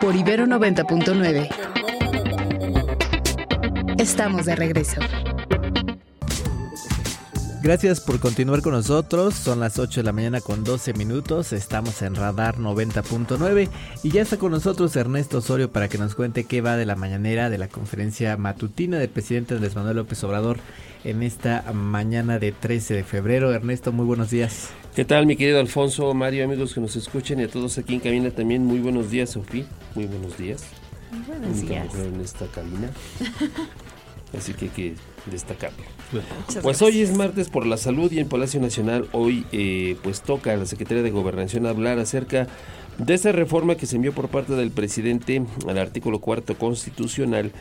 por Ibero 90.9. Estamos de regreso. Gracias por continuar con nosotros. Son las 8 de la mañana con 12 minutos. Estamos en Radar 90.9 y ya está con nosotros Ernesto Osorio para que nos cuente qué va de la mañanera de la conferencia matutina del presidente Andrés Manuel López Obrador en esta mañana de 13 de febrero. Ernesto, muy buenos días. ¿Qué tal, mi querido Alfonso, Mario, amigos que nos escuchen y a todos aquí en cabina también? Muy buenos días, Sofía. Muy buenos días. Muy buenos días. en esta cabina. Así que hay que destacarlo. Pues hoy es martes por la salud y en Palacio Nacional hoy eh, pues toca a la Secretaría de Gobernación hablar acerca de esta reforma que se envió por parte del presidente al artículo cuarto constitucional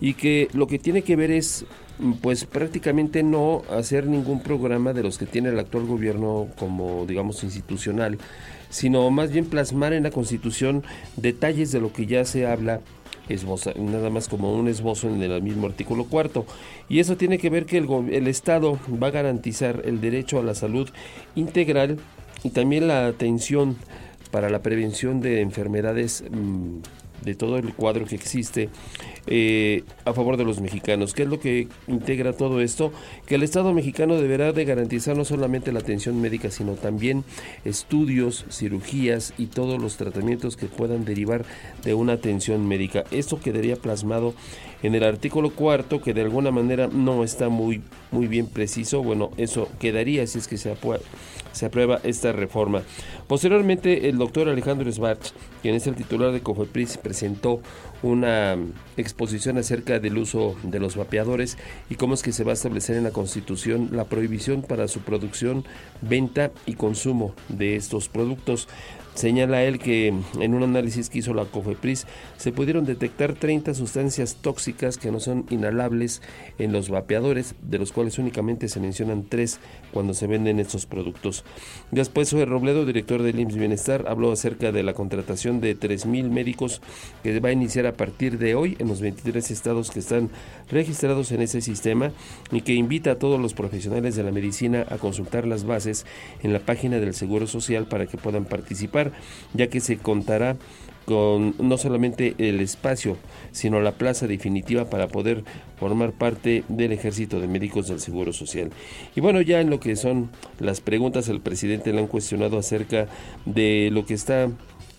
y que lo que tiene que ver es pues prácticamente no hacer ningún programa de los que tiene el actual gobierno como digamos institucional, sino más bien plasmar en la Constitución detalles de lo que ya se habla nada más como un esbozo en el mismo artículo cuarto. Y eso tiene que ver que el, el Estado va a garantizar el derecho a la salud integral y también la atención para la prevención de enfermedades mm, de todo el cuadro que existe eh, a favor de los mexicanos. ¿Qué es lo que integra todo esto? Que el Estado mexicano deberá de garantizar no solamente la atención médica, sino también estudios, cirugías y todos los tratamientos que puedan derivar de una atención médica. Esto quedaría plasmado en el artículo cuarto, que de alguna manera no está muy, muy bien preciso. Bueno, eso quedaría si es que se, se aprueba esta reforma. Posteriormente, el doctor Alejandro Sbach, quien es el titular de COFEPRIS, presentó una exposición acerca del uso de los vapeadores y cómo es que se va a establecer en la Constitución la prohibición para su producción, venta y consumo de estos productos. Señala él que en un análisis que hizo la COFEPRIS se pudieron detectar 30 sustancias tóxicas que no son inhalables en los vapeadores, de los cuales únicamente se mencionan tres cuando se venden estos productos. Después, Joe Robledo, director del IMSS Bienestar, habló acerca de la contratación de 3.000 médicos que va a iniciar a partir de hoy en los 23 estados que están registrados en ese sistema y que invita a todos los profesionales de la medicina a consultar las bases en la página del Seguro Social para que puedan participar ya que se contará con no solamente el espacio, sino la plaza definitiva para poder formar parte del ejército de médicos del Seguro Social. Y bueno, ya en lo que son las preguntas, el presidente le han cuestionado acerca de lo que está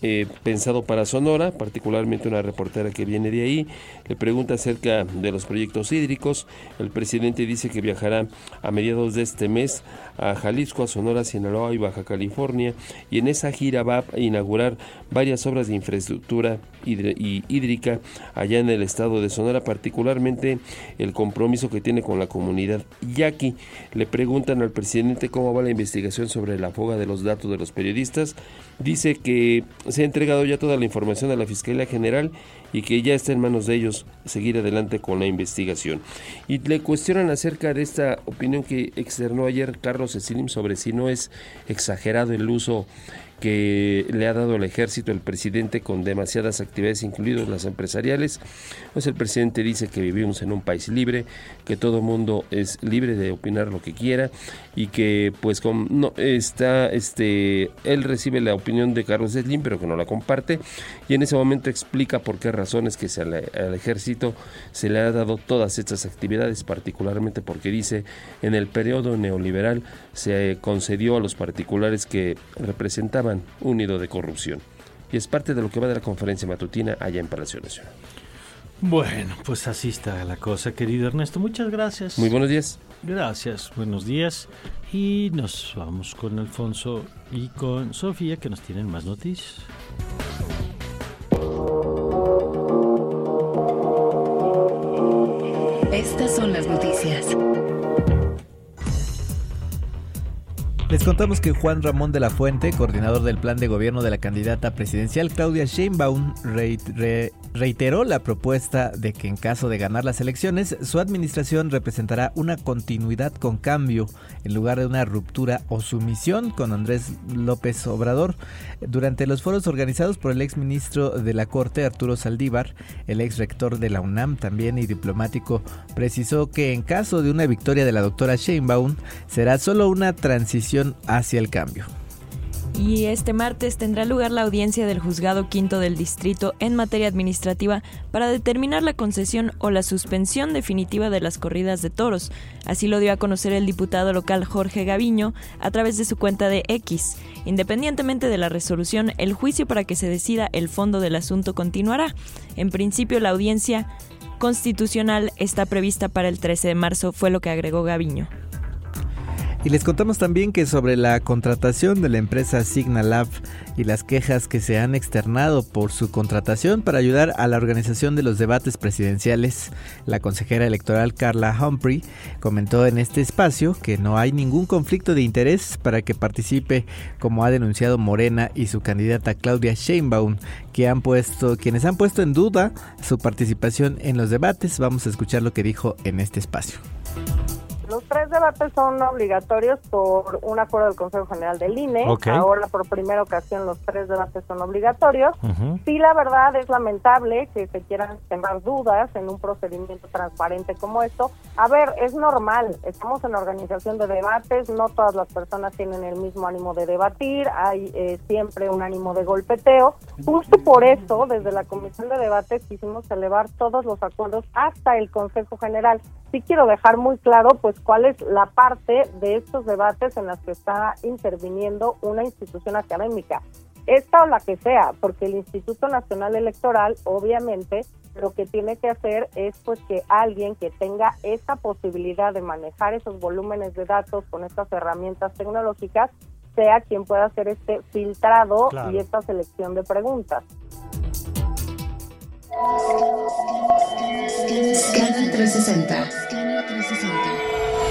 eh, pensado para Sonora, particularmente una reportera que viene de ahí, le pregunta acerca de los proyectos hídricos. El presidente dice que viajará a mediados de este mes a Jalisco, a Sonora, Sinaloa y Baja California, y en esa gira va a inaugurar varias obras de infraestructura y hídrica allá en el estado de Sonora, particularmente el compromiso que tiene con la comunidad yaqui. Le preguntan al presidente cómo va la investigación sobre la fuga de los datos de los periodistas. Dice que se ha entregado ya toda la información a la Fiscalía General y que ya está en manos de ellos seguir adelante con la investigación. Y le cuestionan acerca de esta opinión que externó ayer Carlos Cecilim sobre si no es exagerado el uso que le ha dado el ejército el presidente con demasiadas actividades, incluidas las empresariales. Pues el presidente dice que vivimos en un país libre, que todo mundo es libre de opinar lo que quiera y que pues con, no está este él recibe la opinión de Carlos Slim pero que no la comparte y en ese momento explica por qué razones que se al, al ejército se le ha dado todas estas actividades, particularmente porque dice en el periodo neoliberal se concedió a los particulares que representaban unido de corrupción. Y es parte de lo que va de la conferencia matutina allá en Palacio Nacional. Bueno, pues así está la cosa, querido Ernesto. Muchas gracias. Muy buenos días. Gracias, buenos días. Y nos vamos con Alfonso y con Sofía que nos tienen más noticias. Estas son las noticias. Les contamos que Juan Ramón de la Fuente, coordinador del plan de gobierno de la candidata presidencial Claudia Sheinbaum, reiteró la propuesta de que en caso de ganar las elecciones, su administración representará una continuidad con cambio en lugar de una ruptura o sumisión con Andrés López Obrador. Durante los foros organizados por el ex ministro de la Corte, Arturo Saldívar, el ex rector de la UNAM también y diplomático, precisó que en caso de una victoria de la doctora Sheinbaum, será solo una transición hacia el cambio. Y este martes tendrá lugar la audiencia del Juzgado Quinto del Distrito en materia administrativa para determinar la concesión o la suspensión definitiva de las corridas de toros. Así lo dio a conocer el diputado local Jorge Gaviño a través de su cuenta de X. Independientemente de la resolución, el juicio para que se decida el fondo del asunto continuará. En principio, la audiencia constitucional está prevista para el 13 de marzo, fue lo que agregó Gaviño. Y les contamos también que sobre la contratación de la empresa Signalab y las quejas que se han externado por su contratación para ayudar a la organización de los debates presidenciales, la consejera electoral Carla Humphrey comentó en este espacio que no hay ningún conflicto de interés para que participe, como ha denunciado Morena y su candidata Claudia Sheinbaum, que han puesto, quienes han puesto en duda su participación en los debates. Vamos a escuchar lo que dijo en este espacio. Los debates son obligatorios por un acuerdo del Consejo General del INE. Ahora, por primera ocasión, los tres debates son obligatorios. Sí, la verdad es lamentable que se quieran tener dudas en un procedimiento transparente como esto. A ver, es normal. Estamos en organización de debates. No todas las personas tienen el mismo ánimo de debatir. Hay eh, siempre un ánimo de golpeteo. Justo por eso, desde la Comisión de Debates quisimos elevar todos los acuerdos hasta el Consejo General. Sí quiero dejar muy claro, pues, cuál es la parte de estos debates en las que está interviniendo una institución académica, esta o la que sea, porque el Instituto Nacional Electoral, obviamente, lo que tiene que hacer es pues que alguien que tenga esa posibilidad de manejar esos volúmenes de datos con estas herramientas tecnológicas sea quien pueda hacer este filtrado y esta selección de preguntas. 360.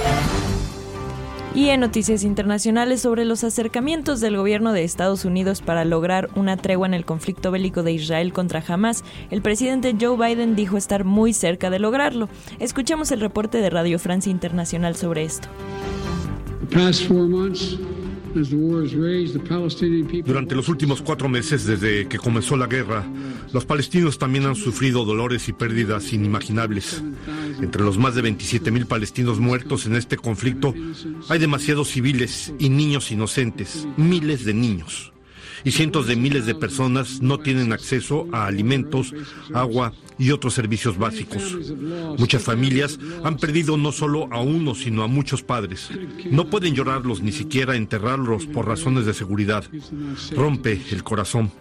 Y en noticias internacionales sobre los acercamientos del gobierno de Estados Unidos para lograr una tregua en el conflicto bélico de Israel contra Hamas, el presidente Joe Biden dijo estar muy cerca de lograrlo. Escuchemos el reporte de Radio Francia Internacional sobre esto. Durante los últimos cuatro meses desde que comenzó la guerra, los palestinos también han sufrido dolores y pérdidas inimaginables. Entre los más de 27 mil palestinos muertos en este conflicto, hay demasiados civiles y niños inocentes, miles de niños y cientos de miles de personas no tienen acceso a alimentos, agua y otros servicios básicos. Muchas familias han perdido no solo a uno, sino a muchos padres. No pueden llorarlos ni siquiera enterrarlos por razones de seguridad. Rompe el corazón.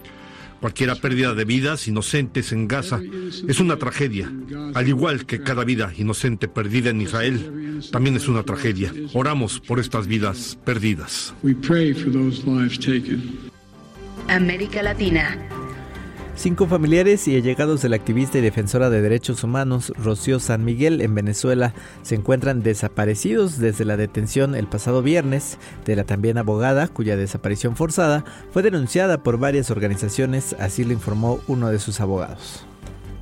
Cualquier pérdida de vidas inocentes en Gaza es una tragedia, al igual que cada vida inocente perdida en Israel también es una tragedia. Oramos por estas vidas perdidas. América Latina. Cinco familiares y allegados de la activista y defensora de derechos humanos Rocío San Miguel en Venezuela se encuentran desaparecidos desde la detención el pasado viernes de la también abogada cuya desaparición forzada fue denunciada por varias organizaciones, así lo informó uno de sus abogados.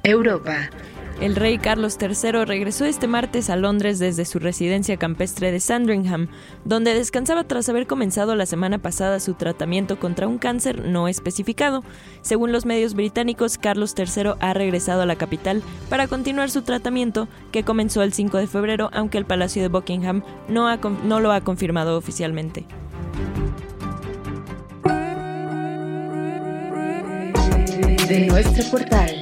Europa. El rey Carlos III regresó este martes a Londres desde su residencia campestre de Sandringham, donde descansaba tras haber comenzado la semana pasada su tratamiento contra un cáncer no especificado. Según los medios británicos, Carlos III ha regresado a la capital para continuar su tratamiento, que comenzó el 5 de febrero, aunque el Palacio de Buckingham no, lo ha confirmado oficialmente. De nuestro portal.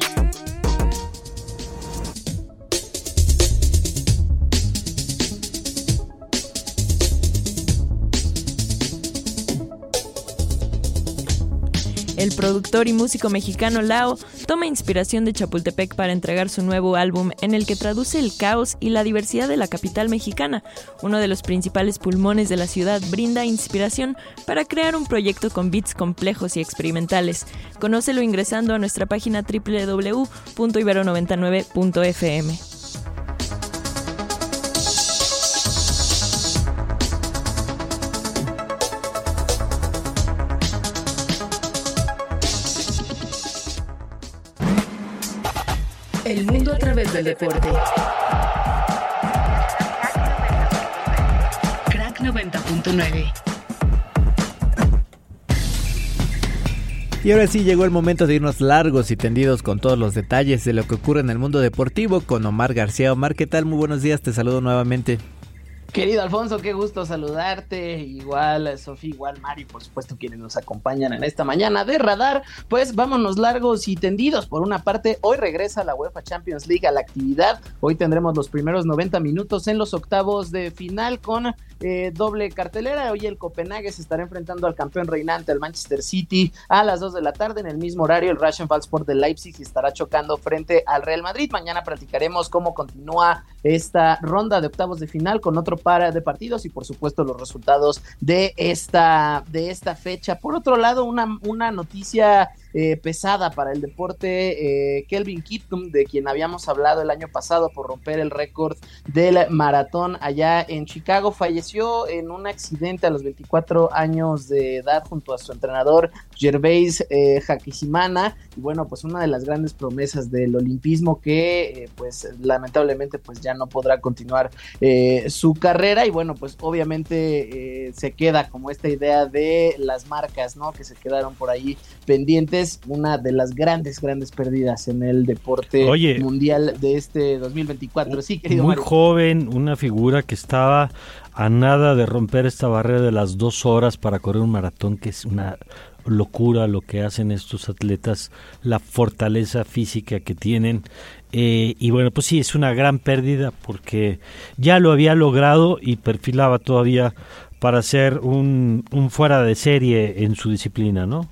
El productor y músico mexicano Lao toma inspiración de Chapultepec para entregar su nuevo álbum en el que traduce el caos y la diversidad de la capital mexicana. Uno de los principales pulmones de la ciudad brinda inspiración para crear un proyecto con beats complejos y experimentales. Conócelo ingresando a nuestra página www.ibero99.fm. El mundo a través del deporte. Crack 90.9. Y ahora sí llegó el momento de irnos largos y tendidos con todos los detalles de lo que ocurre en el mundo deportivo con Omar García. Omar, ¿qué tal? Muy buenos días, te saludo nuevamente. Querido Alfonso, qué gusto saludarte. Igual, Sofía, igual, Mari, por supuesto, quienes nos acompañan en esta mañana de radar. Pues vámonos largos y tendidos. Por una parte, hoy regresa la UEFA Champions League a la actividad. Hoy tendremos los primeros 90 minutos en los octavos de final con eh, doble cartelera. Hoy el Copenhague se estará enfrentando al campeón reinante, el Manchester City, a las 2 de la tarde. En el mismo horario, el Russian Sport de Leipzig estará chocando frente al Real Madrid. Mañana platicaremos cómo continúa esta ronda de octavos de final con otro par de partidos y por supuesto los resultados de esta, de esta fecha. Por otro lado, una, una noticia eh, pesada para el deporte. Eh, Kelvin Kiptum, de quien habíamos hablado el año pasado por romper el récord del maratón allá en Chicago, falleció en un accidente a los 24 años de edad junto a su entrenador Gervais eh, Y bueno, pues una de las grandes promesas del olimpismo que eh, pues lamentablemente pues ya no podrá continuar su carrera y bueno, pues obviamente se queda como esta idea de las marcas, ¿no? Que se quedaron por ahí pendientes una de las grandes, grandes pérdidas en el deporte mundial de este 2024. Sí, querido Muy joven, una figura que estaba a nada de romper esta barrera de las dos horas para correr un maratón, que es una locura lo que hacen estos atletas, la fortaleza física que tienen. Eh, y bueno, pues sí, es una gran pérdida porque ya lo había logrado y perfilaba todavía para ser un, un fuera de serie en su disciplina, ¿no?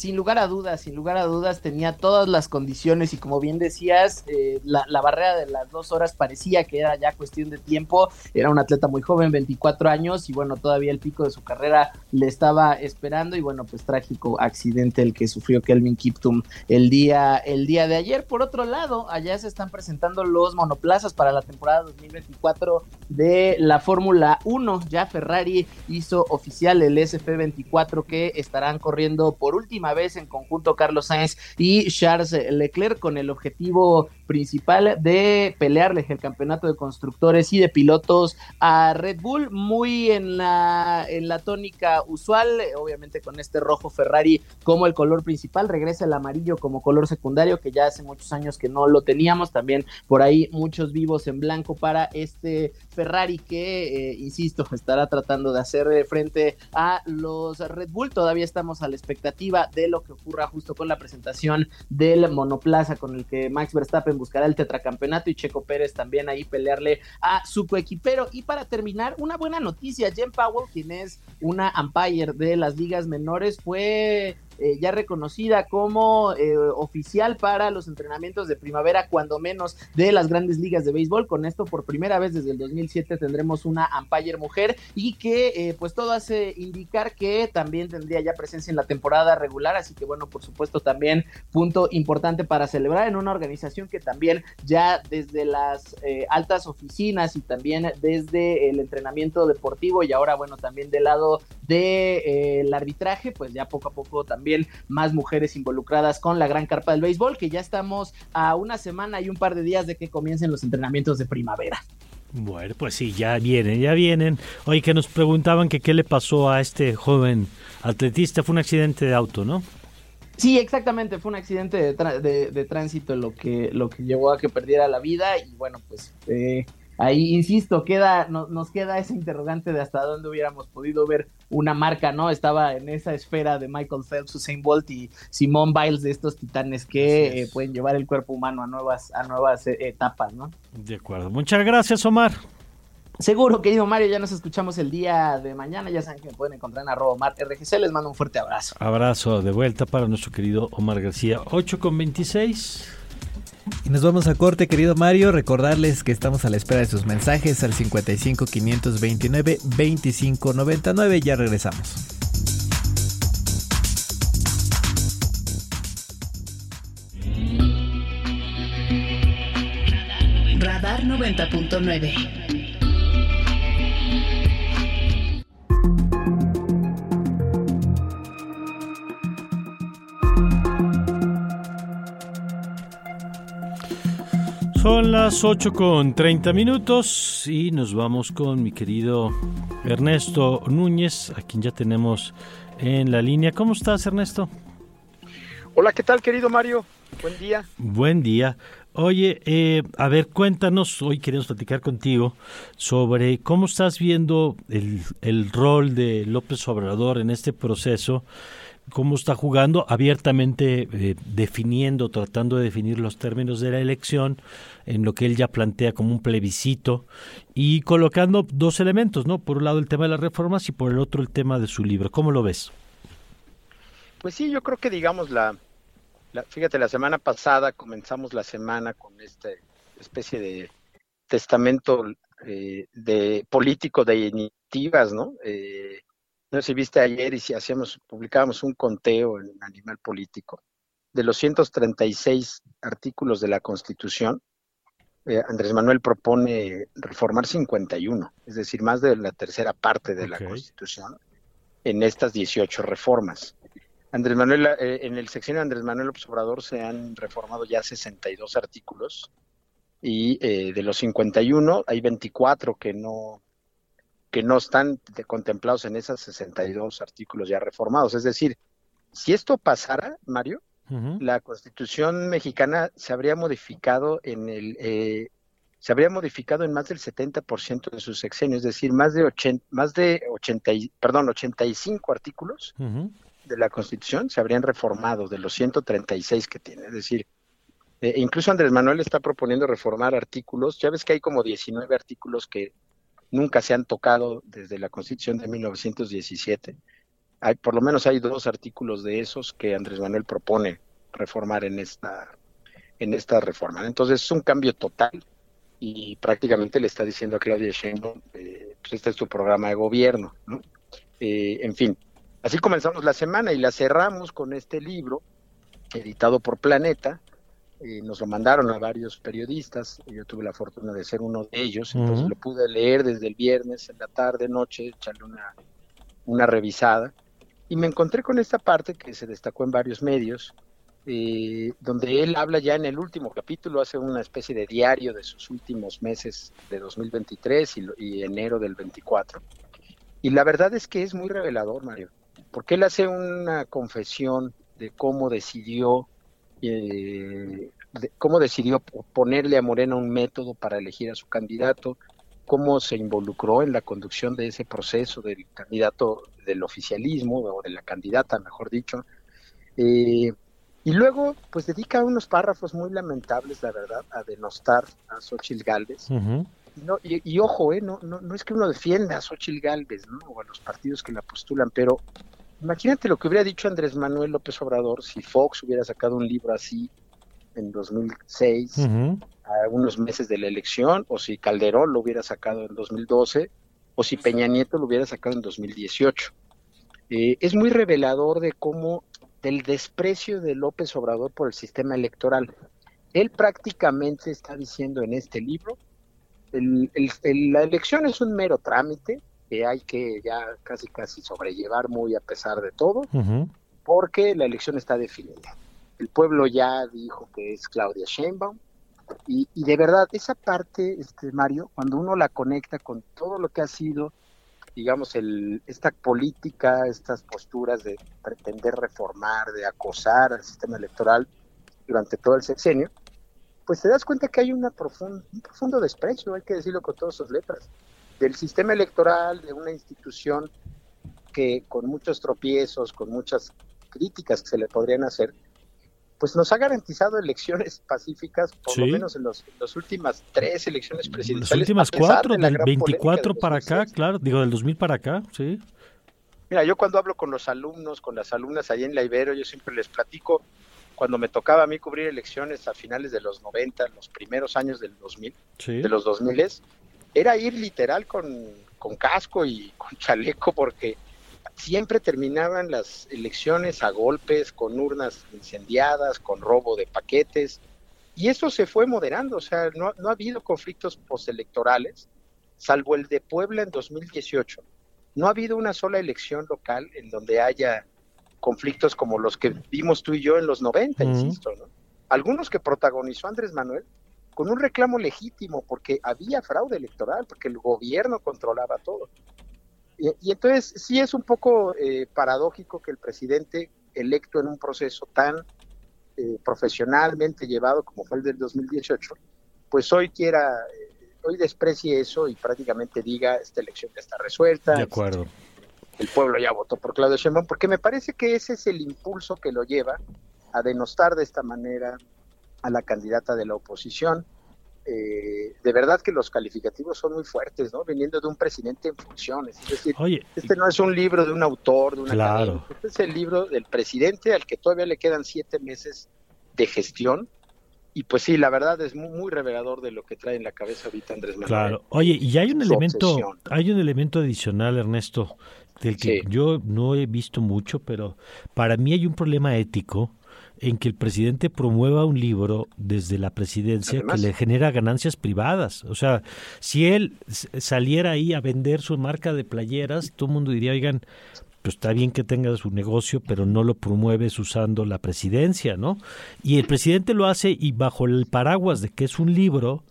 Sin lugar a dudas, sin lugar a dudas, tenía todas las condiciones y como bien decías, eh, la, barrera de las dos horas parecía que era ya cuestión de tiempo. Era un atleta muy joven, 24 años, y bueno, todavía el pico de su carrera le estaba esperando. Y bueno, pues trágico accidente el que sufrió Kelvin Kiptum el día, el día de ayer. Por otro lado, allá se están presentando los monoplazas para la temporada 2024 de la Fórmula 1. Ya Ferrari hizo oficial el SF24 que estarán corriendo por última vez en conjunto Carlos Sainz y Charles Leclerc con el objetivo principal de pelearle el campeonato de constructores y de pilotos a Red Bull, muy en la, en la tónica usual, obviamente con este rojo Ferrari como el color principal, regresa el amarillo como color secundario, que ya hace muchos años que no lo teníamos, también por ahí muchos vivos en blanco para este Ferrari que, eh, insisto, estará tratando de hacer frente a los Red Bull, todavía estamos a la expectativa de lo que ocurra justo con la presentación del monoplaza con el que Max Verstappen buscará el tetracampeonato y Checo Pérez también ahí pelearle a su coequipero. Y para terminar, una buena noticia, Jen Powell, quien es una umpire de las ligas menores, fue eh, ya reconocida como eh, oficial para los entrenamientos de primavera, cuando menos de las grandes ligas de béisbol. Con esto, por primera vez desde el 2007, tendremos una umpire mujer y que, eh, pues, todo hace indicar que también tendría ya presencia en la temporada regular. Así que, bueno, por supuesto, también punto importante para celebrar en una organización que también ya desde las altas oficinas y también desde el entrenamiento deportivo y ahora, bueno, también del lado del arbitraje, pues ya poco a poco también más mujeres involucradas con la gran carpa del béisbol, que ya estamos a una semana y un par de días de que comiencen los entrenamientos de primavera. Bueno, pues sí, ya vienen, ya vienen. Oye, que nos preguntaban que qué le pasó a este joven atletista, fue un accidente de auto, ¿no? Sí, exactamente, fue un accidente de, de, tránsito lo que, lo que llevó a que perdiera la vida y bueno, pues eh, ahí, insisto, queda, nos queda ese interrogante de hasta dónde hubiéramos podido ver una marca, ¿no? Estaba en esa esfera de Michael Phelps, Usain Bolt y Simone Biles de estos titanes que eh, pueden llevar el cuerpo humano a nuevas, a nuevas eh, etapas, ¿no? De acuerdo. Muchas gracias, Omar. Seguro, querido Mario, ya nos escuchamos el día de mañana. Ya saben que me pueden encontrar en arroba RGC. Les mando un fuerte abrazo. Abrazo de vuelta para nuestro querido Omar García. 8 con 26. Y nos vamos a corte, querido Mario. Recordarles que estamos a la espera de sus mensajes al 55 529 25 99. Ya regresamos. Radar 90.9 Son las 8 con 30 minutos y nos vamos con mi querido Ernesto Núñez, a quien ya tenemos en la línea. ¿Cómo estás, Ernesto? Hola, ¿qué tal, querido Mario? Buen día. Buen día. Oye, eh, a ver, cuéntanos, hoy queremos platicar contigo sobre cómo estás viendo el, el rol de López Obrador en este proceso cómo está jugando, abiertamente eh, definiendo, tratando de definir los términos de la elección, en lo que él ya plantea como un plebiscito, y colocando dos elementos, ¿no? Por un lado el tema de las reformas y por el otro el tema de su libro. ¿Cómo lo ves? Pues sí, yo creo que digamos la, fíjate, la semana pasada comenzamos la semana con esta especie de testamento eh, de político de iniciativas, ¿no? Eh, no sé si viste ayer y si hacíamos, publicábamos un conteo en Animal Político de los 136 artículos de la Constitución. Eh, Andrés Manuel propone reformar 51, es decir, más de la tercera parte de la Constitución en estas 18 reformas. Andrés Manuel, eh, en el sección de Andrés Manuel López Obrador se han reformado ya 62 artículos y eh, de los 51 hay 24 que no que no están contemplados en esos 62 artículos ya reformados. Es decir, si esto pasara, Mario, la Constitución mexicana se habría modificado en el eh, se habría modificado en más del 70% de sus sexenios, es decir, más de 80, más de 80, perdón, 85 artículos de la Constitución se habrían reformado de los 136 que tiene, es decir, eh, incluso Andrés Manuel está proponiendo reformar artículos, ya ves que hay como 19 artículos que nunca se han tocado desde la Constitución de 1917. Hay, por lo menos hay dos artículos de esos que Andrés Manuel propone reformar en esta, en esta reforma. Entonces es un cambio total y prácticamente le está diciendo a Claudia Sheinbaum, eh, pues este es tu programa de gobierno. Eh, en fin, así comenzamos la semana y la cerramos con este libro editado por Planeta, nos lo mandaron a varios periodistas, yo tuve la fortuna de ser uno de ellos, entonces lo pude leer desde el viernes en la tarde, noche, echarle una, una revisada, y me encontré con esta parte que se destacó en varios medios, eh, donde él habla ya en el último capítulo, hace una especie de diario de sus últimos meses de 2023 y, y enero del 24. Y la verdad es que es muy revelador, Mario, porque él hace una confesión de cómo decidió eh, cómo decidió ponerle a Morena un método para elegir a su candidato, cómo se involucró en la conducción de ese proceso del candidato del oficialismo o de la candidata, mejor dicho. Eh, y luego, pues dedica unos párrafos muy lamentables, la verdad, a denostar a Xochitl Galvez. y, ojo, eh, no, no, no, es que uno defienda a Xochitl Galvez ¿no? o a los partidos que la postulan, pero Imagínate lo que hubiera dicho Andrés Manuel López Obrador si Fox hubiera sacado un libro así en 2006, a unos meses de la elección, o si Calderón lo hubiera sacado en 2012, o si Peña Nieto lo hubiera sacado en 2018. Eh, es muy revelador de cómo, del desprecio de López Obrador por el sistema electoral. Él prácticamente está diciendo en este libro, la elección es un mero trámite, que hay que ya casi casi sobrellevar muy a pesar de todo, porque la elección está definida. El pueblo ya dijo que es Claudia Sheinbaum, y, y, de verdad, esa parte, este Mario, cuando uno la conecta con todo lo que ha sido, digamos, el, esta política, estas posturas de pretender reformar, de acosar al sistema electoral durante todo el sexenio, pues te das cuenta que hay una un profundo desprecio, hay que decirlo con todas sus letras, del sistema electoral, de una institución que con muchos tropiezos, con muchas críticas que se le podrían hacer, pues nos ha garantizado elecciones pacíficas, por lo menos en las últimas tres elecciones presidenciales. Las últimas cuatro, del 24 para acá, claro, digo, del 2000 para acá, sí. Mira, yo cuando hablo con los alumnos, con las alumnas ahí en la Ibero, yo siempre les platico, cuando me tocaba a mí cubrir elecciones a finales de los 90, los primeros años del 2000, de los 2000, era ir literal con, casco y con chaleco porque siempre terminaban las elecciones a golpes, con urnas incendiadas, con robo de paquetes, y eso se fue moderando, o sea, no, no ha habido conflictos postelectorales, salvo el de Puebla en 2018. No ha habido una sola elección local en donde haya conflictos como los que vimos tú y yo en los 90, insisto, ¿no? Algunos que protagonizó Andrés Manuel, con un reclamo legítimo, porque había fraude electoral, porque el gobierno controlaba todo. Y, entonces sí es un poco eh, paradójico que el presidente electo en un proceso tan eh, profesionalmente llevado como fue el del 2018, pues hoy quiera, eh, hoy desprecie eso y prácticamente diga esta elección ya está resuelta. De acuerdo. El pueblo ya votó por Claudio Sheinbaum, porque me parece que ese es el impulso que lo lleva a denostar de esta manera a la candidata de la oposición. Eh, de verdad que los calificativos son muy fuertes, ¿no? Viniendo de un presidente en funciones. Es decir, este no es un libro de un autor, de una claro. Este es el libro del presidente al que todavía le quedan siete meses de gestión. Y pues sí, la verdad es muy, muy revelador de lo que trae en la cabeza ahorita Andrés Manuel. Claro. Oye, y hay un elemento, hay un elemento adicional, Ernesto, del que yo no he visto mucho, pero para mí hay un problema ético en que el presidente promueva un libro desde la presidencia que le genera ganancias privadas. O sea, si él saliera ahí a vender su marca de playeras, todo el mundo diría, oigan, pues está bien que tenga su negocio, pero no lo promueves usando la presidencia, ¿no? Y el presidente lo hace y bajo el paraguas de que es un libro,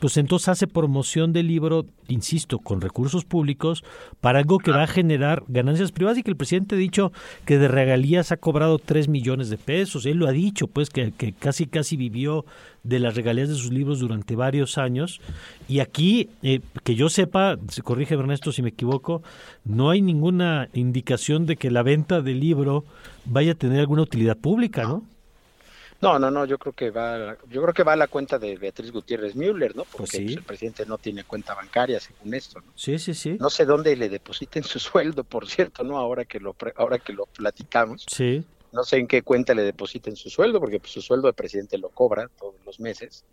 pues entonces hace promoción del libro, insisto, con recursos públicos para algo que va a generar ganancias privadas y que el presidente ha dicho que de regalías ha cobrado 3 millones de pesos. Él lo ha dicho, pues que, casi casi vivió de las regalías de sus libros durante varios años. Y aquí, eh, que yo sepa, se corrige Ernesto si me equivoco, no hay ninguna indicación de que la venta del libro vaya a tener alguna utilidad pública, ¿no? No, no, no, yo creo que va, yo creo que va a la cuenta de Beatriz Gutiérrez Müller, ¿no? Porque pues el presidente no tiene cuenta bancaria, según esto, ¿no? Sí, sí, sí. No sé dónde le depositen su sueldo, por cierto, ¿no? Ahora que lo, ahora que lo platicamos. Sí. No sé en qué cuenta le depositen su sueldo, porque pues, su sueldo el presidente lo cobra todos los meses.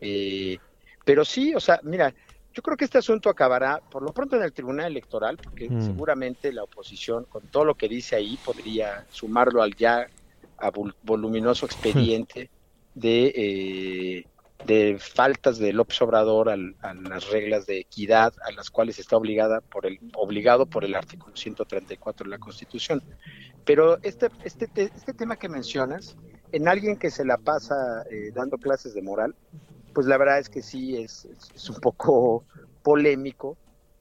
Eh, pero sí, o sea, mira, yo creo que este asunto acabará por lo pronto en el Tribunal Electoral, porque mm. seguramente la oposición, con todo lo que dice ahí, podría sumarlo al ya a voluminoso expediente de, eh, de faltas de López Obrador a las reglas de equidad a las cuales está obligada por el, obligado por el artículo 134 de la Constitución. Pero este, este, este tema que mencionas, en alguien que se la pasa eh, dando clases de moral, pues la verdad es que sí es, es un poco polémico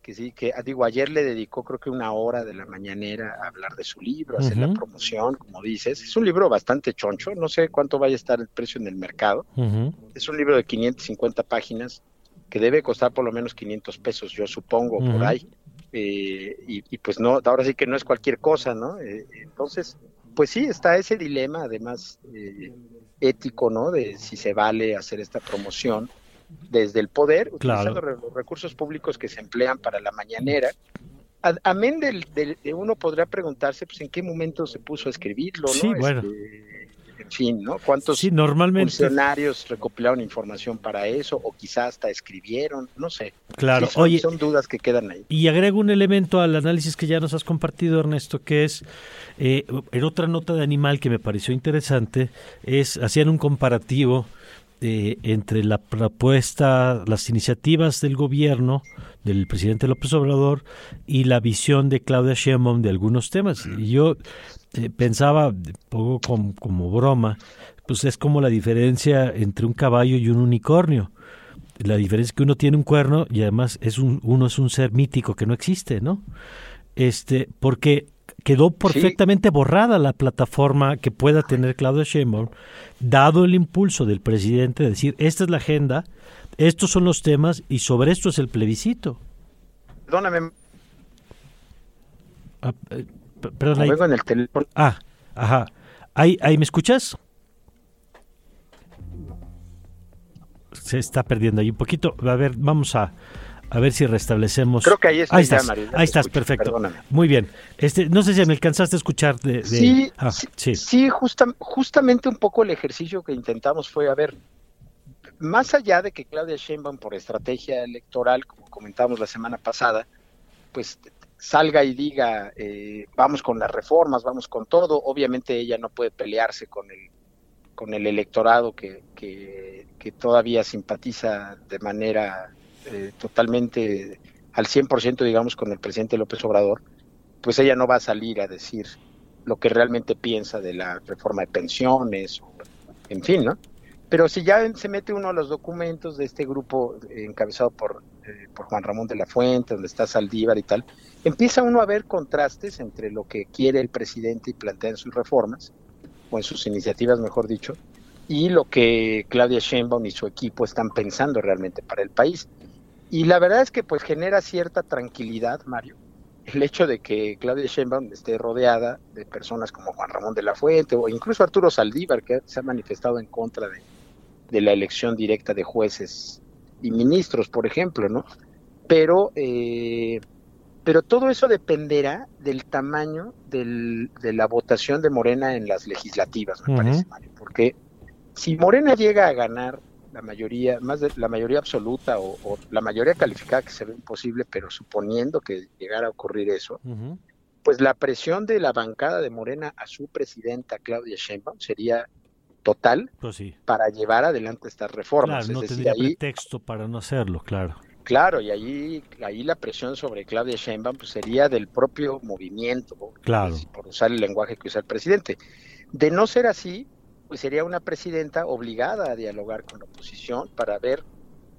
que sí, que ah, digo, ayer le dedicó creo que una hora de la mañanera a hablar de su libro, a hacer la promoción, como dices. Es un libro bastante choncho, no sé cuánto vaya a estar el precio en el mercado. Es un libro de 550 páginas que debe costar por lo menos 500 pesos, yo supongo, por ahí. Eh, y, pues no, ahora sí que no es cualquier cosa, ¿no? Eh, entonces, pues sí, está ese dilema, además eh, ético, ¿no? De si se vale hacer esta promoción desde el poder, utilizando los recursos públicos que se emplean para la mañanera. Amén del, de uno podrá preguntarse pues en qué momento se puso a escribirlo, ¿no? Sí, bueno. Este, en fin, ¿no? ¿Cuántos normalmente... funcionarios recopilaron información para eso o quizás hasta escribieron? No sé. Claro, son, oye. Son dudas que quedan ahí. Y agrego un elemento al análisis que ya nos has compartido, Ernesto, que es, eh, en otra nota de animal que me pareció interesante, es, hacían un comparativo eh, entre la propuesta, las iniciativas del gobierno del presidente López Obrador y la visión de Claudia Sheinbaum de algunos temas. Y yo eh, pensaba, poco como, como broma, pues es como la diferencia entre un caballo y un unicornio. La diferencia es que uno tiene un cuerno y además es un, uno es un ser mítico que no existe, ¿no? Este, porque quedó perfectamente borrada la plataforma que pueda tener Claudia Sheinbaum, dado el impulso del presidente de decir, esta es la agenda, estos son los temas y sobre esto es el plebiscito. Perdóname. Ah, eh, perdón, ahí. en el teléfono. Ah, ajá. ¿Ahí, ¿Ahí me escuchas? Se está perdiendo ahí un poquito. A ver, vamos a, a ver si restablecemos. Creo que ahí, ahí estás. ahí estás, perfecto. Muy bien. Este, no sé si me alcanzaste a escuchar de. Sí, ah, sí, sí. justamente un poco el ejercicio que intentamos fue, a ver, más allá de que Claudia Sheinbaum, por estrategia electoral, como comentamos la semana pasada, pues salga y diga, eh, vamos con las reformas, vamos con todo, obviamente ella no puede pelearse con el con el electorado que, que, que todavía simpatiza de manera eh, totalmente al 100%, digamos, con el presidente López Obrador, pues ella no va a salir a decir lo que realmente piensa de la reforma de pensiones, en fin, ¿no? Pero si ya se mete uno a los documentos de este grupo encabezado por, eh, por Juan Ramón de la Fuente, donde está Saldívar y tal, empieza uno a ver contrastes entre lo que quiere el presidente y plantea en sus reformas o en sus iniciativas, mejor dicho, y lo que Claudia Sheinbaum y su equipo están pensando realmente para el país. Y la verdad es que pues genera cierta tranquilidad, Mario, el hecho de que Claudia Sheinbaum esté rodeada de personas como Juan Ramón de la Fuente o incluso Arturo Saldívar, que se ha manifestado en contra de, de la elección directa de jueces y ministros, por ejemplo, ¿no? Pero, eh, pero todo eso dependerá del tamaño del, de la votación de Morena en las legislativas, me parece, Mario, porque si Morena llega a ganar la mayoría, más de la mayoría absoluta o, la mayoría calificada que se ve imposible, pero suponiendo que llegara a ocurrir eso, pues la presión de la bancada de Morena a su presidenta Claudia Sheinbaum sería total pues para llevar adelante estas reformas. Claro, no tendría pretexto para no hacerlo, claro. Claro, y ahí, ahí la presión sobre Claudia Sheinbaum pues, sería del propio movimiento, claro. por usar el lenguaje que usa el presidente. De no ser así, pues sería una presidenta obligada a dialogar con la oposición para ver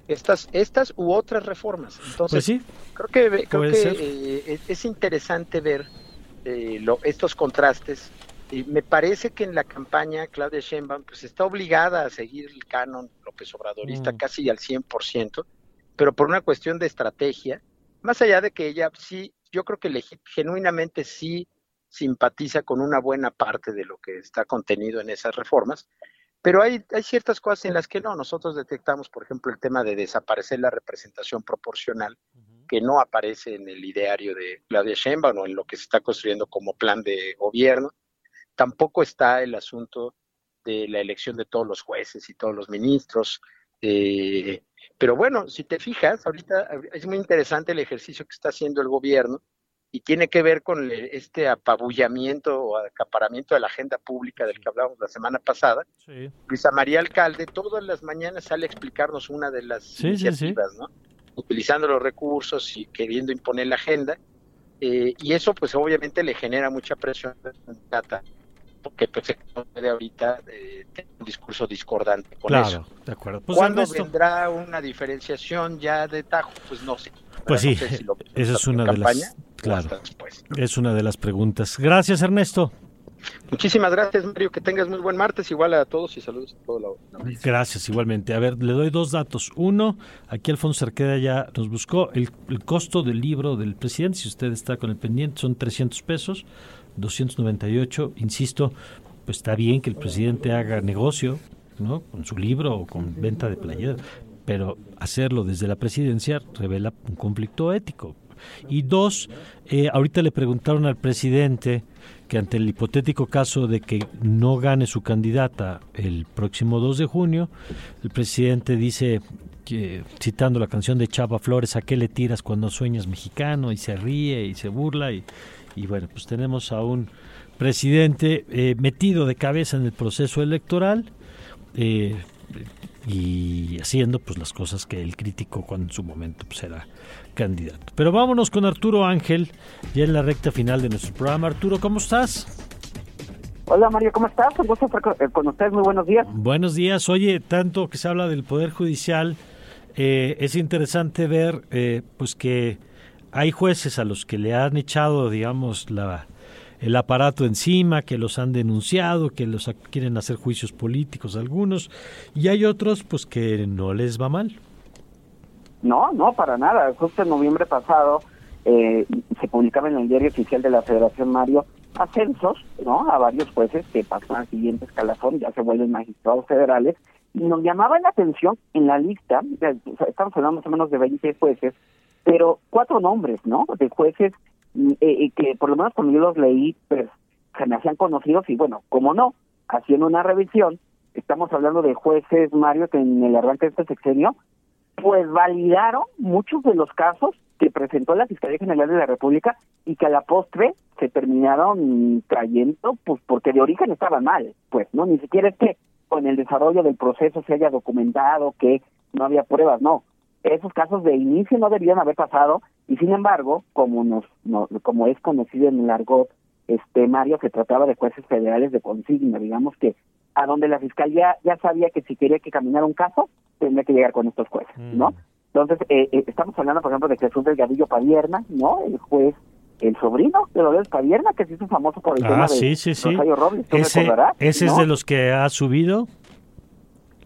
estas estas u otras reformas. Entonces, pues creo que creo que eh, es interesante ver eh, estos contrastes. Y me parece que en la campaña Claudia Sheinbaum pues está obligada a seguir el canon López Obradorista mm. casi al 100%, pero por una cuestión de estrategia, más allá de que ella sí, yo creo que genuinamente sí simpatiza con una buena parte de lo que está contenido en esas reformas, pero hay, hay ciertas cosas en las que no. Nosotros detectamos, por ejemplo, el tema de desaparecer la representación proporcional, que no aparece en el ideario de Claudia Sheinbaum o en lo que se está construyendo como plan de gobierno. Tampoco está el asunto de la elección de todos los jueces y todos los ministros. Eh, pero bueno, si te fijas, ahorita es muy interesante el ejercicio que está haciendo el gobierno y tiene que ver con este apabullamiento o acaparamiento de la agenda pública del que hablábamos la semana pasada. Luisa María Alcalde todas las mañanas sale a explicarnos una de las iniciativas, ¿no? Utilizando los recursos y queriendo imponer la agenda. Eh, y eso pues obviamente le genera mucha presión a porque pues, puede ahorita eh, tener un discurso discordante con eso. de acuerdo. Pues ¿Cuándo vendrá una diferenciación ya de tajo? Pues no sé. Pues sí, esa es una de las claro, es una de las preguntas. Gracias, Ernesto. Muchísimas gracias, Mario. Que tengas muy buen martes. Igual a todos y saludos a todos. Gracias, igualmente. A ver, le doy dos datos. Uno, aquí Alfonso Cerqueda ya nos buscó el, costo del libro del presidente. Si usted está con el pendiente, son 300 pesos, 298. Insisto, pues está bien que el presidente haga negocio, ¿no? Con su libro o con venta de playera pero hacerlo desde la presidencia revela un conflicto ético. Y dos, eh, ahorita le preguntaron al presidente que ante el hipotético caso de que no gane su candidata el próximo 2 de junio, el presidente dice, que, citando la canción de Chava Flores, ¿a qué le tiras cuando sueñas mexicano? Y se ríe y se burla. Y, y bueno, pues tenemos a un presidente eh, metido de cabeza en el proceso electoral. Eh, y haciendo pues las cosas que él criticó cuando en su momento pues, era candidato. Pero vámonos con Arturo Ángel, ya en la recta final de nuestro programa. Arturo, ¿cómo estás? Hola Mario, ¿cómo estás? Un gusto estar con eh, ustedes, muy buenos días. Buenos días, oye, tanto que se habla del Poder Judicial, eh, es interesante ver eh, pues que hay jueces a los que le han echado, digamos, la, el aparato encima, que los han denunciado, que los quieren hacer juicios políticos algunos, y hay otros pues que no les va mal. No, no, para nada. Justo en noviembre pasado eh, se publicaba en el diario oficial de la Federación Mario ascensos, ¿no? A varios jueces que pasan al siguiente escalafón, ya se vuelven magistrados federales, y nos llamaba la atención en la lista, estamos hablando más o menos de 20 jueces, pero cuatro nombres, ¿no? De jueces eh, que por lo menos cuando yo los leí, pues se me hacían conocidos y bueno, como no, haciendo una revisión, estamos hablando de jueces, Mario, que en el arranque de este sexenio, pues validaron muchos de los casos que presentó la Fiscalía General de la República y que a la postre se terminaron trayendo, pues porque de origen estaban mal, pues, ¿no? Ni siquiera es que con el desarrollo del proceso se haya documentado que no había pruebas, no esos casos de inicio no deberían haber pasado y sin embargo, como nos, como es conocido en el argot, este Mario se trataba de jueces federales de consigna, digamos que a donde la fiscalía ya sabía que si quería que caminara un caso, tendría que llegar con estos jueces, ¿no? Mm. Entonces, eh, eh, estamos hablando, por ejemplo, de Jesús Delgadillo Padierna, ¿no? El juez el sobrino de Dolores Padierna, que se hizo famoso por el ah, tema sí, de sí, sí. Robles. ¿Ese, ¿ese es de los que ha subido?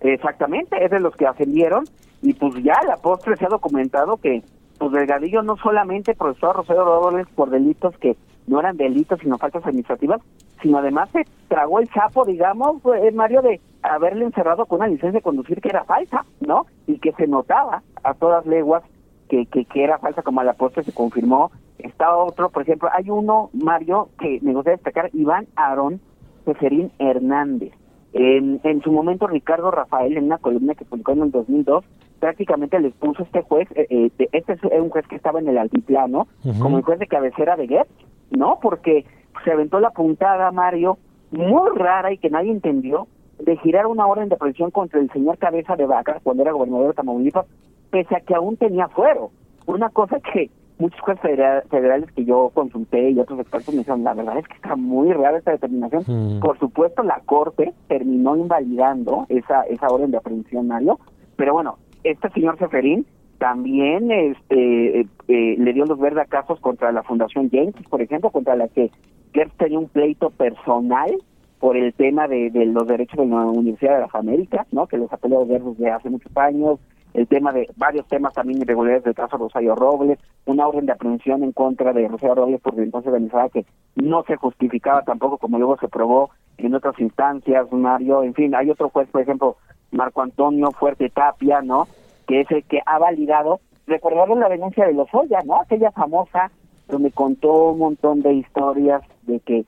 Exactamente, es de los que ascendieron y pues ya la postre se ha documentado que pues Delgadillo no solamente procesó a Rosario Robles por delitos que no eran delitos sino faltas administrativas, sino además se tragó el sapo, digamos, eh, Mario, de haberle encerrado con una licencia de conducir que era falsa, ¿no? Y que se notaba a todas leguas que, que, era falsa, como a la postre se confirmó. Está otro, por ejemplo, hay uno, Mario, que me gustaría destacar, Iván Aarón Seferín Hernández. En, en, su momento, Ricardo Rafael, en una columna que publicó en el 2002, prácticamente le puso este juez, eh, eh, este es un juez que estaba en el altiplano, como el juez de cabecera de Goethe, ¿no? Porque se aventó la puntada, Mario, muy rara y que nadie entendió, de girar una orden de presión contra el señor Cabeza de Vaca cuando era gobernador de Tamaulipas, pese a que aún tenía fuero. Una cosa que muchos jueces federales que yo consulté y otros expertos me dijeron, la verdad es que está muy rara esta determinación. Mm. Por supuesto, la Corte terminó invalidando esa, esa orden de aprehensión, Mario, pero bueno, este señor Seferín también este eh, eh, le dio los verdes casos contra la Fundación Jenkins, por ejemplo, contra la que Gertz tenía un pleito personal por el tema de, los derechos de la Universidad de las Américas, ¿no? que los ha peleado verdes de hace muchos años, el tema de varios temas también irregulares del caso Rosario Robles, una orden de aprehensión en contra de Rosario Robles por entonces organizada que no se justificaba tampoco como luego se probó en otras instancias, Mario, en fin, hay otro juez, por ejemplo, Marco Antonio Fuerte Tapia, ¿no? Que es el que ha validado, recordaron la denuncia de Lozoya, ¿no? Aquella famosa donde contó un montón de historias de que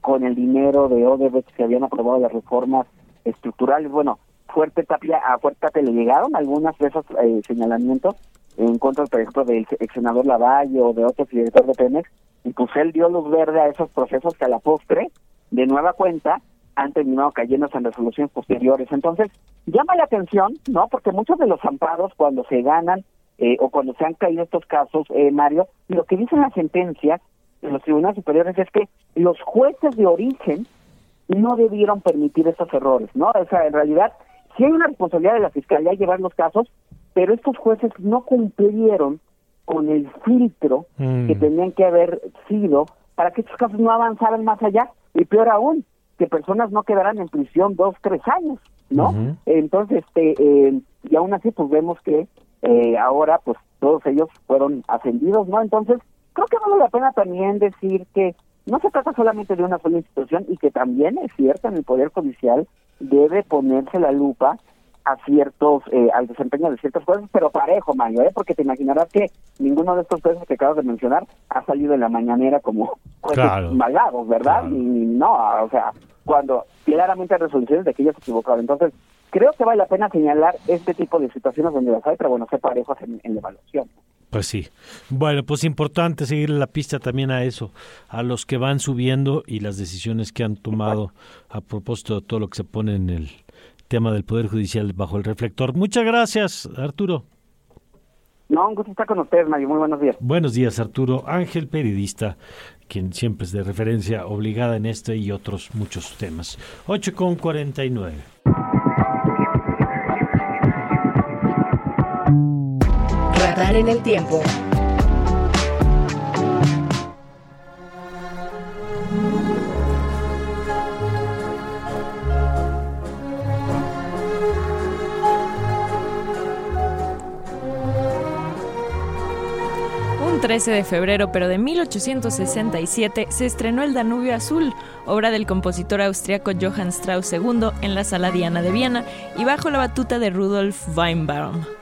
con el dinero de Odebrecht se habían aprobado las reformas estructurales, bueno, Fuerte Tapia, a Fuerte Tapia le llegaron algunas de esos eh, señalamientos en contra, por ejemplo, del ex senador Lavalle o de otros director de Pemex, y pues él dio luz verde a esos procesos que a la postre, de nueva cuenta, han terminado cayendo en resoluciones posteriores. Entonces, llama la atención, ¿no? Porque muchos de los amparos cuando se ganan eh, o cuando se han caído estos casos, eh, Mario, lo que dicen las sentencias de los tribunales superiores es que los jueces de origen no debieron permitir esos errores, ¿no? O sea, en realidad sí hay una responsabilidad de la Fiscalía llevar los casos, pero estos jueces no cumplieron con el filtro que mm. tenían que haber sido para que estos casos no avanzaran más allá. Y peor aún, que personas no quedaran en prisión dos, tres años, ¿no? Entonces, este, eh, y aún así, pues vemos que eh, ahora, pues todos ellos fueron ascendidos, ¿no? Entonces, creo que vale la pena también decir que no se trata solamente de una sola institución y que también es cierto en el Poder Judicial debe ponerse la lupa a ciertos, eh, al desempeño de ciertas cosas, pero parejo, Mario, ¿eh? porque te imaginarás que ninguno de estos jueces que acabas de mencionar ha salido en la mañanera como jueces malvados, ¿verdad? Y no, o sea, cuando claramente hay resoluciones de que ellos se equivocaron. Entonces, creo que vale la pena señalar este tipo de situaciones donde las hay, pero bueno, ser parejos en, en la evaluación. Pues sí. Bueno, pues importante seguir la pista también a eso, a los que van subiendo y las decisiones que han tomado a propósito de todo lo que se pone en el tema del Poder Judicial bajo el reflector. Muchas gracias, Arturo. No, un gusto estar con ustedes, Mario. Muy buenos días. Buenos días, Arturo. Ángel, periodista, quien siempre es de referencia obligada en este y otros muchos temas. 8 con 49. En el tiempo. Un 13 de febrero, pero de 1867, se estrenó El Danubio Azul, obra del compositor austriaco Johann Strauss II en la Sala Diana de Viena y bajo la batuta de Rudolf Weinbaum.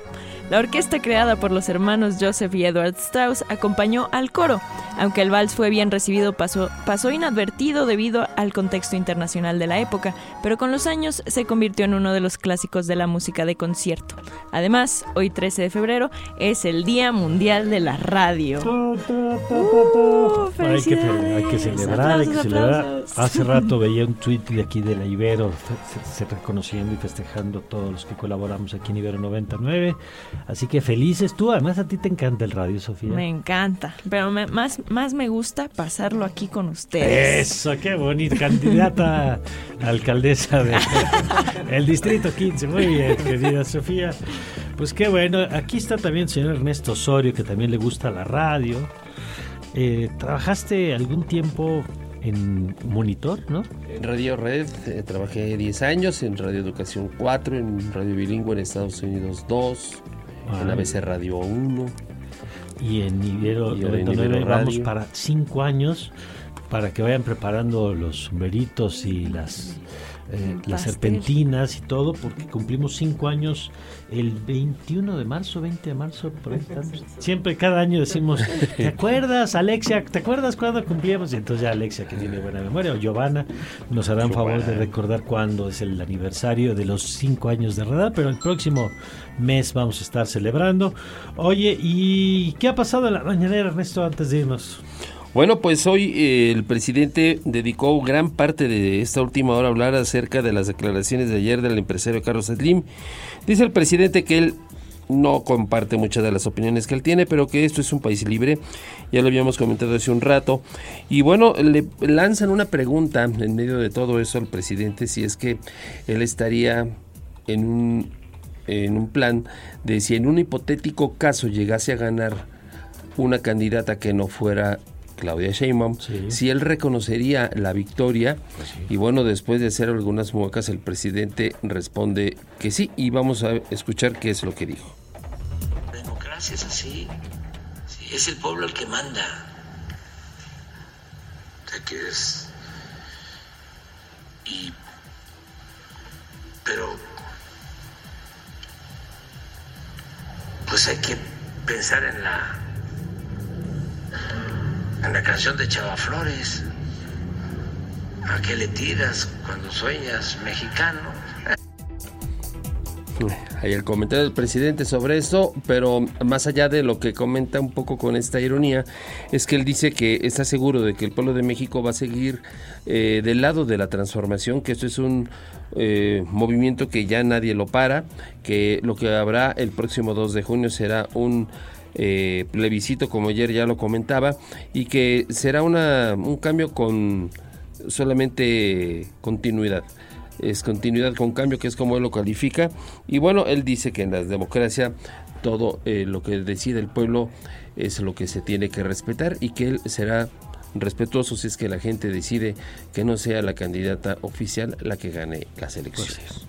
La orquesta creada por los hermanos Joseph y Edward Strauss acompañó al coro. Aunque el vals fue bien recibido, pasó, pasó inadvertido debido al contexto internacional de la época, pero con los años se convirtió en uno de los clásicos de la música de concierto. Además, hoy 13 de febrero es el Día Mundial de la Radio. Uh, hay, que, hay, que, celebrar, hay que celebrar. Hace rato veía un tweet de aquí de la Ibero, se, reconociendo y festejando a todos los que colaboramos aquí en Ibero 99. Así que felices tú, además a ti te encanta el radio, Sofía. Me encanta, pero más, más me gusta pasarlo aquí con ustedes. Eso, qué bonita candidata alcaldesa del el distrito 15. Muy bien, querida Sofía. Pues qué bueno, aquí está también el señor Ernesto Osorio, que también le gusta la radio. eh, trabajaste algún tiempo en Monitor, ¿no? En Radio Red eh, trabajé 10 años, en Radio Educación 4, en Radio Bilingüe en Estados Unidos 2, en ABC Radio 1. Y en Ibero, y vamos para 5 años para que vayan preparando los sombreritos y las eh, las serpentinas y todo, porque cumplimos cinco años el 21 de marzo, 20 de marzo, Siempre, cada año decimos, ¿te acuerdas, Alexia? ¿Te acuerdas cuándo cumplíamos? Y entonces ya Alexia, que tiene buena memoria, o Giovanna, nos harán favor de recordar cuándo es el aniversario de los cinco años de redar, pero el próximo mes vamos a estar celebrando. Oye, ¿y qué ha pasado en la mañanera, Ernesto, antes de irnos? Bueno, pues hoy eh, el presidente dedicó gran parte de esta última hora a hablar acerca de las declaraciones de ayer del empresario Carlos Slim. Dice el presidente que él no comparte muchas de las opiniones que él tiene, pero que esto es un país libre, ya lo habíamos comentado hace un rato, y bueno, le lanzan una pregunta en medio de todo eso al presidente si es que él estaría en un, en un plan de si en un hipotético caso llegase a ganar una candidata que no fuera Claudia Sheinbaum, si él reconocería la victoria. Pues y bueno, después de hacer algunas muecas, el presidente responde que sí. Y vamos a escuchar qué es lo que dijo. La democracia es así. es el pueblo el que manda. O sea, que es... Y... Pero... Pues hay que pensar en la en la canción de Chava Flores. ¿A qué le tiras cuando sueñas mexicano? Hay el comentario del presidente sobre esto, pero más allá de lo que comenta un poco con esta ironía, es que él dice que está seguro de que el pueblo de México va a seguir eh, del lado de la transformación, que esto es un eh, movimiento que ya nadie lo para, que lo que habrá el próximo 2 de junio será un eh, plebiscito, como ayer ya lo comentaba, y que será una, un cambio con solamente continuidad. Es continuidad con cambio, que es como él lo califica. Y bueno, él dice que en la democracia todo eh, lo que decide el pueblo es lo que se tiene que respetar y que él será respetuoso si es que la gente decide que no sea la candidata oficial la que gane las elecciones.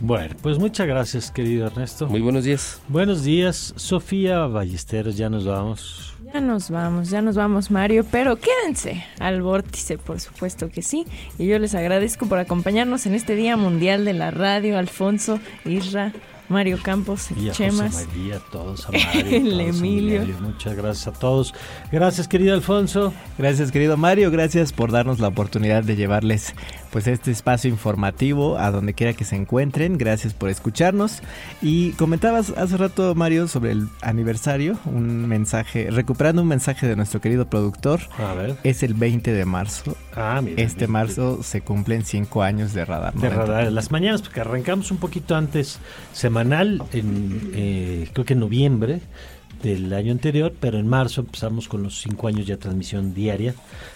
Bueno, pues muchas gracias, querido Ernesto. Muy buenos días. Buenos días, Sofía Ballesteros, ya nos vamos. Ya nos vamos, ya nos vamos, Mario, pero quédense al vórtice, por supuesto que sí. Y yo les agradezco por acompañarnos en este Día Mundial de la Radio, Alfonso, Isra, Mario Campos, y a Chemas. José María, todos a Mario, el Emilio. Muchas gracias a todos. Gracias, querido Alfonso. Gracias, querido Mario. Gracias por darnos la oportunidad de llevarles pues este espacio informativo a donde quiera que se encuentren. Gracias por escucharnos. Y comentabas hace rato, Mario, sobre el aniversario, un mensaje, recuperando un mensaje de nuestro querido productor. A ver. Es el 20 de marzo. Ah, mira. Este marzo se cumplen cinco años de radar. De radar, las mañanas, porque arrancamos un poquito antes, semanal, en eh, creo que en noviembre del año anterior, pero en marzo empezamos con los cinco años ya transmisión diaria.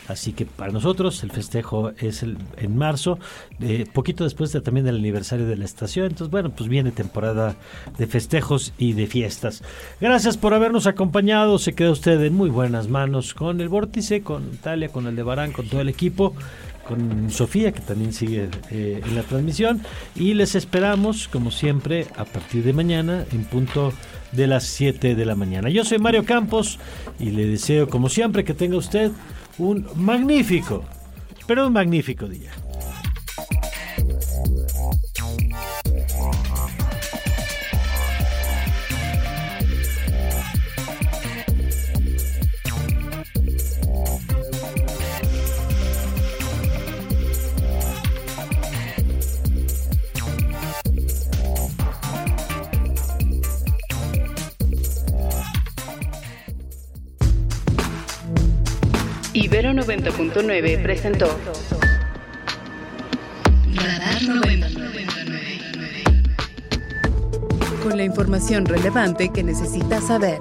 Así que para nosotros el festejo es el, en marzo, eh, poquito después de, también del aniversario de la estación. Entonces, bueno, pues viene temporada de festejos y de fiestas. Gracias por habernos acompañado. Se queda usted en muy buenas manos con el Vórtice, con Talia, con el de Barán, con todo el equipo con Sofía, que también sigue eh, en la transmisión. Y les esperamos, como siempre, a partir de mañana en punto de las 7 de la mañana. Yo soy Mario Campos y le deseo, como siempre, que tenga usted un magnífico, pero un magnífico día. Ibero 90.9 presentó Radar 99. Con la información relevante que necesitas saber.